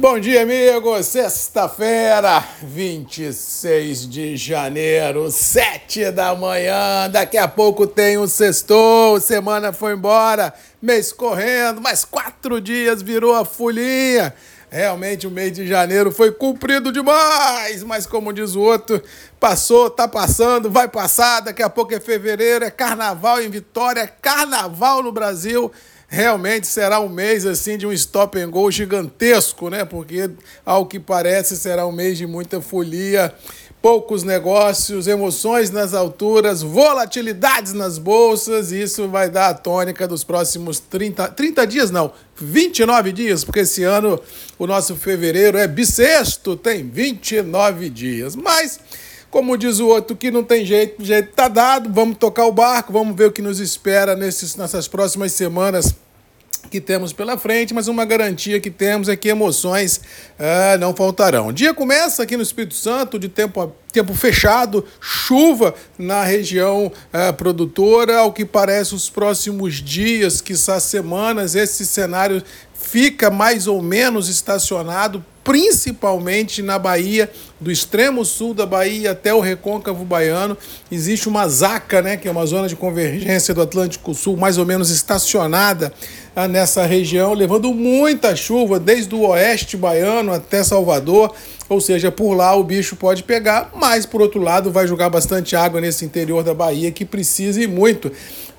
Bom dia, amigos. Sexta-feira, 26 de janeiro, 7 da manhã. Daqui a pouco tem o sextou, semana foi embora, mês correndo, mais quatro dias virou a folhinha. Realmente o mês de janeiro foi cumprido demais, mas como diz o outro, passou, tá passando, vai passar, daqui a pouco é fevereiro, é carnaval em Vitória, é carnaval no Brasil realmente será um mês assim de um stop and go gigantesco, né? Porque ao que parece será um mês de muita folia, poucos negócios, emoções nas alturas, volatilidades nas bolsas, e isso vai dar a tônica dos próximos 30, 30 dias não, 29 dias, porque esse ano o nosso fevereiro é bissexto, tem 29 dias. Mas como diz o outro, que não tem jeito, o jeito tá dado, vamos tocar o barco, vamos ver o que nos espera nesses, nessas próximas semanas que temos pela frente, mas uma garantia que temos é que emoções é, não faltarão. O dia começa aqui no Espírito Santo, de tempo, tempo fechado, chuva na região é, produtora, ao que parece os próximos dias, quizás semanas, esse cenário fica mais ou menos estacionado, principalmente na Bahia, do extremo sul da Bahia até o recôncavo baiano. Existe uma zaca, né, que é uma zona de convergência do Atlântico Sul, mais ou menos estacionada ah, nessa região, levando muita chuva desde o oeste baiano até Salvador. Ou seja, por lá o bicho pode pegar, mas por outro lado vai jogar bastante água nesse interior da Bahia que precisa e muito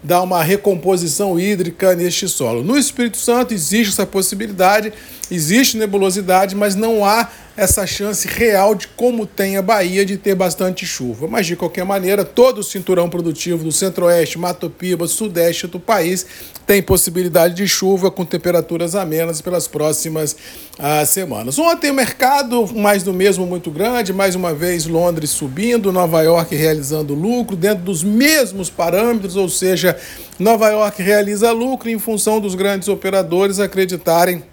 dar uma recomposição hídrica neste solo. No Espírito Santo existe essa possibilidade, existe nebulosidade, mas não há essa chance real de como tem a Bahia de ter bastante chuva. Mas de qualquer maneira, todo o cinturão produtivo do Centro-Oeste, Mato Piba, Sudeste do país tem possibilidade de chuva com temperaturas amenas pelas próximas ah, semanas. Ontem o mercado mais do mesmo muito grande, mais uma vez Londres subindo, Nova York realizando lucro dentro dos mesmos parâmetros, ou seja, Nova York realiza lucro em função dos grandes operadores acreditarem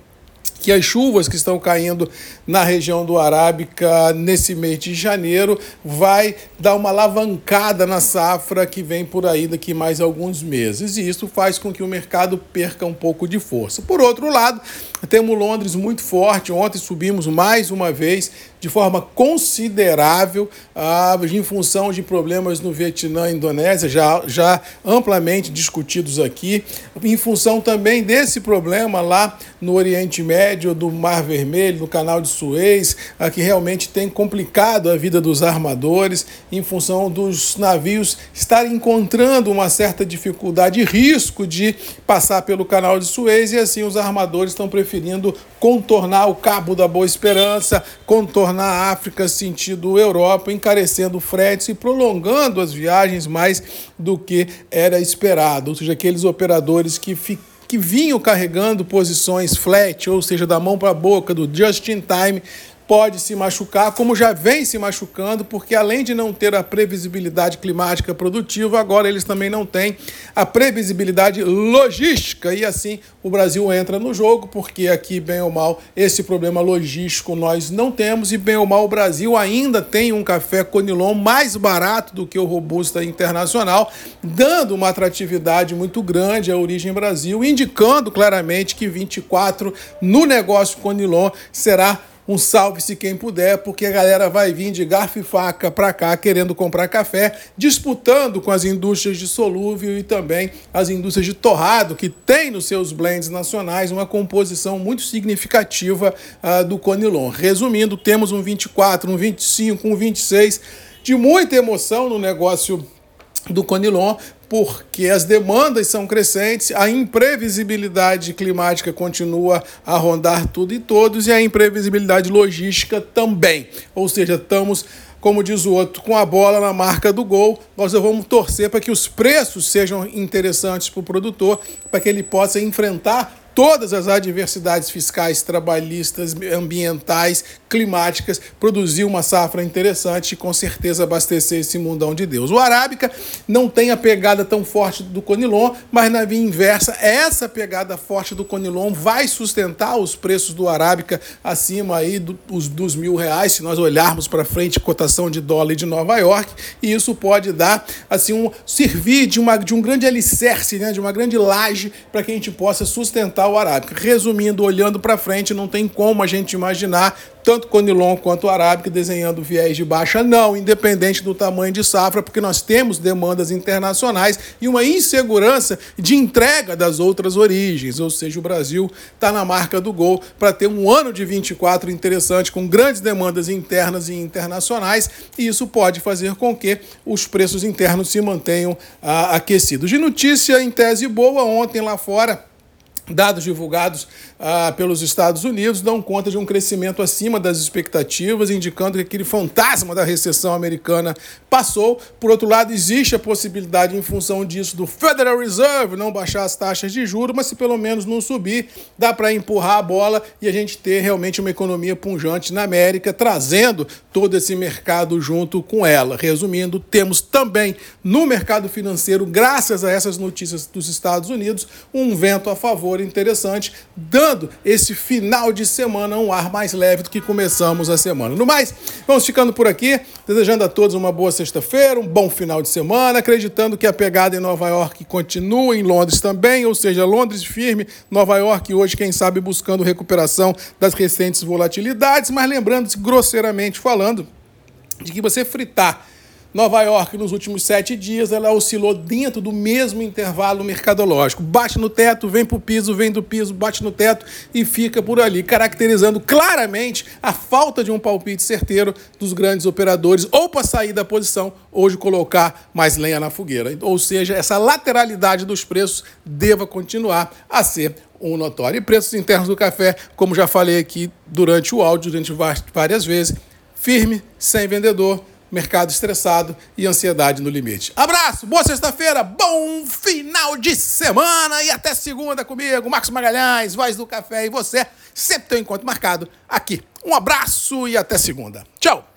que as chuvas que estão caindo na região do Arábica nesse mês de janeiro vai dar uma alavancada na safra que vem por aí daqui mais alguns meses. E isso faz com que o mercado perca um pouco de força. Por outro lado, temos Londres muito forte. Ontem subimos mais uma vez de forma considerável ah, em função de problemas no Vietnã e Indonésia, já, já amplamente discutidos aqui, em função também desse problema lá no Oriente Médio, do Mar Vermelho, no Canal de Suez, que realmente tem complicado a vida dos armadores, em função dos navios estarem encontrando uma certa dificuldade e risco de passar pelo Canal de Suez, e assim os armadores estão preferindo contornar o Cabo da Boa Esperança, contornar a África sentido Europa, encarecendo fretes e prolongando as viagens mais do que era esperado. Ou seja, aqueles operadores que ficaram que vinham carregando posições flat, ou seja, da mão para a boca, do just in time, pode se machucar, como já vem se machucando, porque além de não ter a previsibilidade climática produtiva, agora eles também não têm a previsibilidade logística. E assim o Brasil entra no jogo, porque aqui, bem ou mal, esse problema logístico nós não temos, e bem ou mal o Brasil ainda tem um café Conilon mais barato do que o Robusta Internacional, dando uma atratividade muito grande à origem Brasil, indicando claramente que 24 no negócio Conilon será um salve-se quem puder, porque a galera vai vir de garfo e faca para cá querendo comprar café, disputando com as indústrias de solúvel e também as indústrias de torrado, que tem nos seus blends nacionais uma composição muito significativa uh, do Conilon. Resumindo, temos um 24, um 25, um 26 de muita emoção no negócio do Conilon, porque as demandas são crescentes, a imprevisibilidade climática continua a rondar tudo e todos e a imprevisibilidade logística também. Ou seja, estamos como diz o outro, com a bola na marca do gol, nós vamos torcer para que os preços sejam interessantes para o produtor, para que ele possa enfrentar todas as adversidades fiscais, trabalhistas, ambientais, climáticas, produzir uma safra interessante e com certeza abastecer esse mundão de Deus. O Arábica não tem a pegada tão forte do Conilon, mas na via inversa, essa pegada forte do Conilon vai sustentar os preços do Arábica acima aí dos, dos mil reais, se nós olharmos para frente, cotação de dólar de Nova York, e isso pode dar, assim, um, servir de, uma, de um grande alicerce, né, de uma grande laje para que a gente possa sustentar o arábica. Resumindo, olhando para frente, não tem como a gente imaginar tanto Conilon quanto Arábica desenhando viés de baixa, não, independente do tamanho de safra, porque nós temos demandas internacionais e uma insegurança de entrega das outras origens, ou seja, o Brasil está na marca do gol para ter um ano de 24 interessante, com grandes demandas internas e internacionais, e isso pode fazer com que os preços internos se mantenham ah, aquecidos. De notícia em tese boa, ontem lá fora Dados divulgados ah, pelos Estados Unidos dão conta de um crescimento acima das expectativas, indicando que aquele fantasma da recessão americana passou. Por outro lado, existe a possibilidade, em função disso, do Federal Reserve não baixar as taxas de juros, mas se pelo menos não subir, dá para empurrar a bola e a gente ter realmente uma economia punjante na América, trazendo todo esse mercado junto com ela. Resumindo, temos também no mercado financeiro, graças a essas notícias dos Estados Unidos, um vento a favor interessante, dando esse final de semana um ar mais leve do que começamos a semana. No mais, vamos ficando por aqui, desejando a todos uma boa sexta-feira, um bom final de semana, acreditando que a pegada em Nova York continua, em Londres também, ou seja, Londres firme, Nova York hoje, quem sabe, buscando recuperação das recentes volatilidades, mas lembrando-se, grosseiramente falando, de que você fritar Nova York, nos últimos sete dias, ela oscilou dentro do mesmo intervalo mercadológico. Bate no teto, vem para o piso, vem do piso, bate no teto e fica por ali, caracterizando claramente a falta de um palpite certeiro dos grandes operadores, ou para sair da posição, de colocar mais lenha na fogueira. Ou seja, essa lateralidade dos preços deva continuar a ser um notório. E preços internos do café, como já falei aqui durante o áudio, durante várias vezes, firme, sem vendedor mercado estressado e ansiedade no limite. Abraço, boa sexta-feira, bom final de semana e até segunda comigo, Marcos Magalhães, Voz do Café e você. Sempre tem um encontro marcado aqui. Um abraço e até segunda. Tchau!